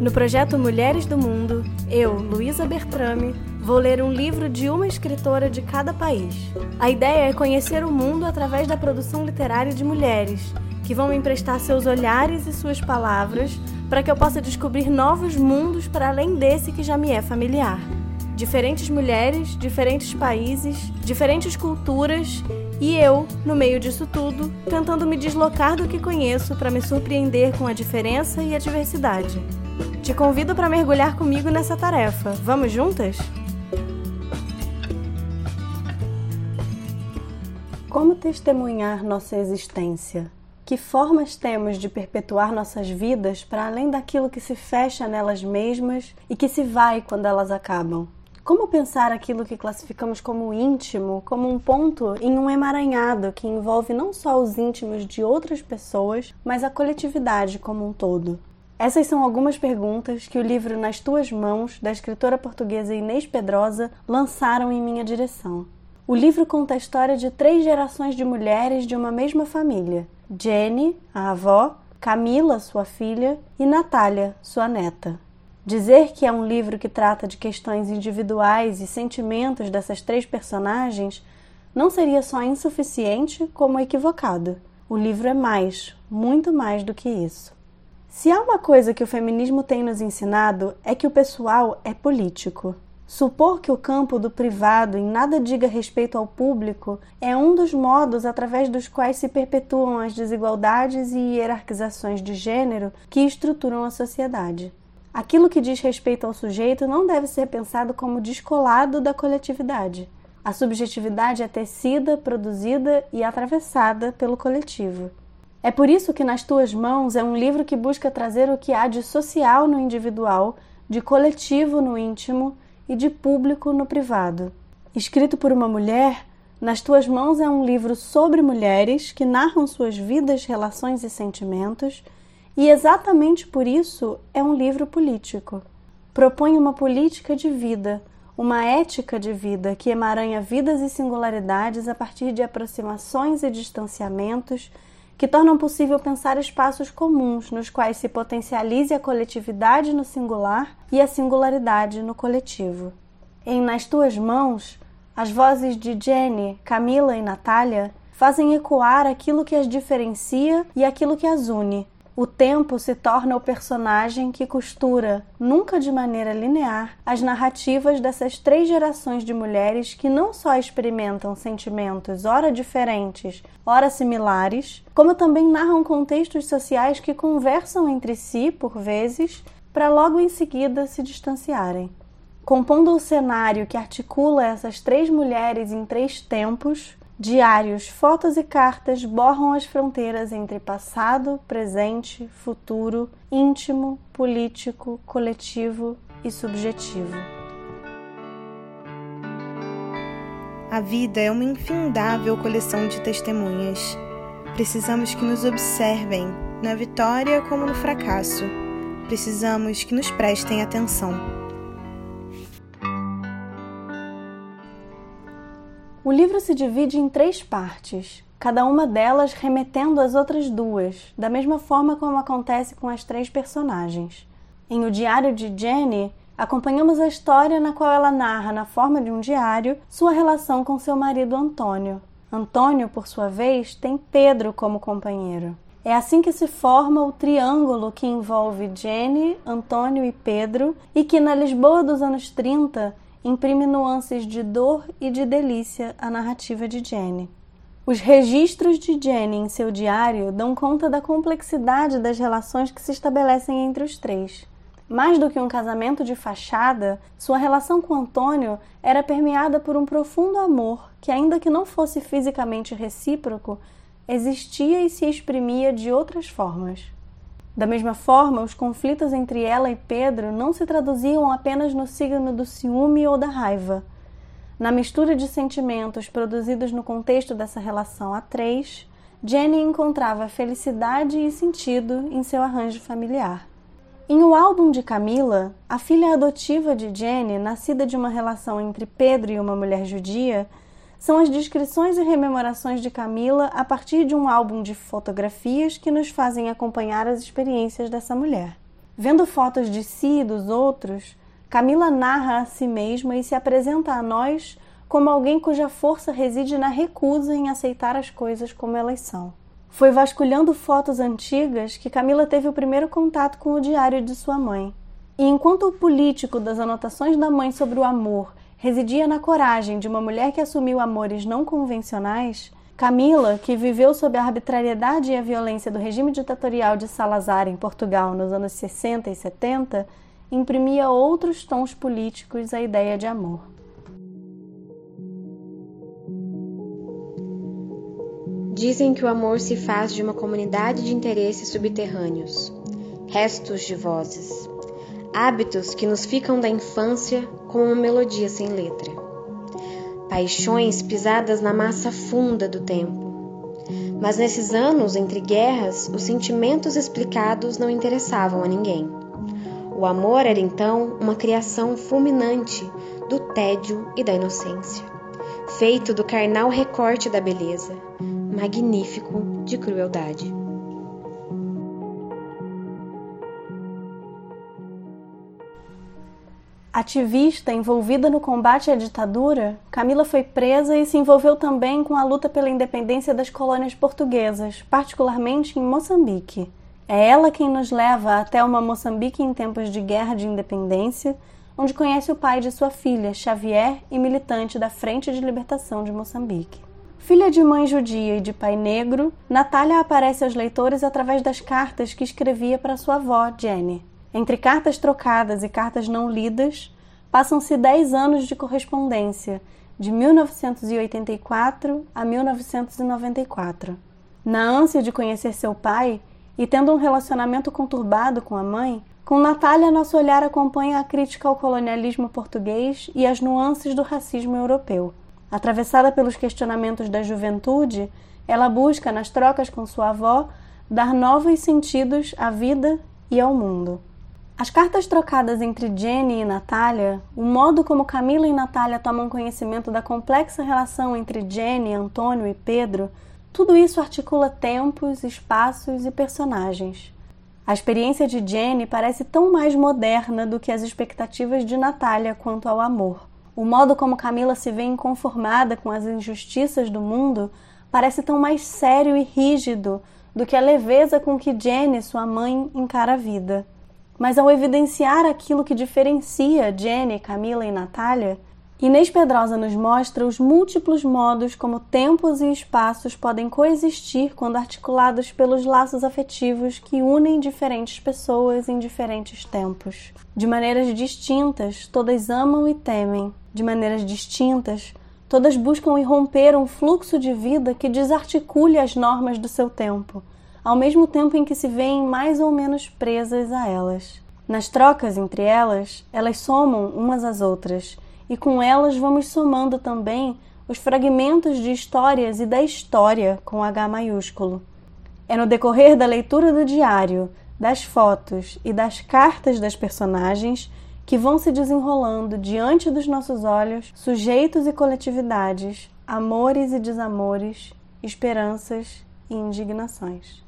No projeto Mulheres do Mundo, eu, Luísa Bertrame, vou ler um livro de uma escritora de cada país. A ideia é conhecer o mundo através da produção literária de mulheres, que vão me emprestar seus olhares e suas palavras para que eu possa descobrir novos mundos para além desse que já me é familiar. Diferentes mulheres, diferentes países, diferentes culturas e eu, no meio disso tudo, tentando me deslocar do que conheço para me surpreender com a diferença e a diversidade. Te convido para mergulhar comigo nessa tarefa. Vamos juntas? Como testemunhar nossa existência? Que formas temos de perpetuar nossas vidas para além daquilo que se fecha nelas mesmas e que se vai quando elas acabam? Como pensar aquilo que classificamos como íntimo como um ponto em um emaranhado que envolve não só os íntimos de outras pessoas, mas a coletividade como um todo? Essas são algumas perguntas que o livro Nas Tuas Mãos, da escritora portuguesa Inês Pedrosa, lançaram em minha direção. O livro conta a história de três gerações de mulheres de uma mesma família: Jenny, a avó, Camila, sua filha, e Natália, sua neta. Dizer que é um livro que trata de questões individuais e sentimentos dessas três personagens não seria só insuficiente, como equivocado. O livro é mais, muito mais do que isso. Se há uma coisa que o feminismo tem nos ensinado é que o pessoal é político. Supor que o campo do privado em nada diga respeito ao público é um dos modos através dos quais se perpetuam as desigualdades e hierarquizações de gênero que estruturam a sociedade. Aquilo que diz respeito ao sujeito não deve ser pensado como descolado da coletividade. A subjetividade é tecida, produzida e atravessada pelo coletivo. É por isso que Nas Tuas Mãos é um livro que busca trazer o que há de social no individual, de coletivo no íntimo e de público no privado. Escrito por uma mulher, Nas Tuas Mãos é um livro sobre mulheres que narram suas vidas, relações e sentimentos e exatamente por isso é um livro político. Propõe uma política de vida, uma ética de vida que emaranha vidas e singularidades a partir de aproximações e distanciamentos que tornam possível pensar espaços comuns nos quais se potencialize a coletividade no singular e a singularidade no coletivo. Em Nas Tuas Mãos, as vozes de Jenny, Camila e Natália fazem ecoar aquilo que as diferencia e aquilo que as une, o tempo se torna o personagem que costura, nunca de maneira linear, as narrativas dessas três gerações de mulheres que não só experimentam sentimentos ora diferentes, ora similares, como também narram contextos sociais que conversam entre si, por vezes, para logo em seguida se distanciarem. Compondo o cenário que articula essas três mulheres em três tempos, Diários, fotos e cartas borram as fronteiras entre passado, presente, futuro, íntimo, político, coletivo e subjetivo. A vida é uma infindável coleção de testemunhas. Precisamos que nos observem, na vitória como no fracasso. Precisamos que nos prestem atenção. O livro se divide em três partes, cada uma delas remetendo às outras duas, da mesma forma como acontece com as três personagens. Em O Diário de Jenny, acompanhamos a história na qual ela narra, na forma de um diário, sua relação com seu marido Antônio. Antônio, por sua vez, tem Pedro como companheiro. É assim que se forma o triângulo que envolve Jenny, Antônio e Pedro, e que na Lisboa dos anos 30 imprime nuances de dor e de delícia à narrativa de Jenny. Os registros de Jenny em seu diário dão conta da complexidade das relações que se estabelecem entre os três. Mais do que um casamento de fachada, sua relação com Antônio era permeada por um profundo amor que, ainda que não fosse fisicamente recíproco, existia e se exprimia de outras formas. Da mesma forma, os conflitos entre ela e Pedro não se traduziam apenas no signo do ciúme ou da raiva. Na mistura de sentimentos produzidos no contexto dessa relação a três, Jenny encontrava felicidade e sentido em seu arranjo familiar. Em O Álbum de Camila, a filha adotiva de Jenny, nascida de uma relação entre Pedro e uma mulher judia, são as descrições e rememorações de Camila a partir de um álbum de fotografias que nos fazem acompanhar as experiências dessa mulher. Vendo fotos de si e dos outros, Camila narra a si mesma e se apresenta a nós como alguém cuja força reside na recusa em aceitar as coisas como elas são. Foi vasculhando fotos antigas que Camila teve o primeiro contato com o diário de sua mãe. E enquanto o político das anotações da mãe sobre o amor residia na coragem de uma mulher que assumiu amores não convencionais, Camila, que viveu sob a arbitrariedade e a violência do regime ditatorial de Salazar em Portugal nos anos 60 e 70, imprimia outros tons políticos à ideia de amor. Dizem que o amor se faz de uma comunidade de interesses subterrâneos, restos de vozes, hábitos que nos ficam da infância como uma melodia sem letra, paixões pisadas na massa funda do tempo. Mas nesses anos entre guerras, os sentimentos explicados não interessavam a ninguém. O amor era então uma criação fulminante do tédio e da inocência, feito do carnal recorte da beleza, magnífico de crueldade. Ativista envolvida no combate à ditadura, Camila foi presa e se envolveu também com a luta pela independência das colônias portuguesas, particularmente em Moçambique. É ela quem nos leva até uma Moçambique em tempos de guerra de independência, onde conhece o pai de sua filha, Xavier, e militante da Frente de Libertação de Moçambique. Filha de mãe judia e de pai negro, Natália aparece aos leitores através das cartas que escrevia para sua avó, Jenny. Entre cartas trocadas e cartas não lidas, passam-se dez anos de correspondência, de 1984 a 1994. Na ânsia de conhecer seu pai, e tendo um relacionamento conturbado com a mãe, com Natália nosso olhar acompanha a crítica ao colonialismo português e as nuances do racismo europeu. Atravessada pelos questionamentos da juventude, ela busca, nas trocas com sua avó, dar novos sentidos à vida e ao mundo. As cartas trocadas entre Jenny e Natália, o modo como Camila e Natália tomam conhecimento da complexa relação entre Jenny, Antônio e Pedro, tudo isso articula tempos, espaços e personagens. A experiência de Jenny parece tão mais moderna do que as expectativas de Natália quanto ao amor. O modo como Camila se vê inconformada com as injustiças do mundo parece tão mais sério e rígido do que a leveza com que Jenny, sua mãe, encara a vida. Mas ao evidenciar aquilo que diferencia Jenny, Camila e Natália, Inês Pedrosa nos mostra os múltiplos modos como tempos e espaços podem coexistir quando articulados pelos laços afetivos que unem diferentes pessoas em diferentes tempos. De maneiras distintas, todas amam e temem. De maneiras distintas, todas buscam irromper um fluxo de vida que desarticule as normas do seu tempo, ao mesmo tempo em que se veem mais ou menos presas a elas. Nas trocas entre elas, elas somam umas às outras e com elas vamos somando também os fragmentos de histórias e da história com H maiúsculo. É no decorrer da leitura do diário, das fotos e das cartas das personagens que vão se desenrolando diante dos nossos olhos sujeitos e coletividades, amores e desamores, esperanças e indignações.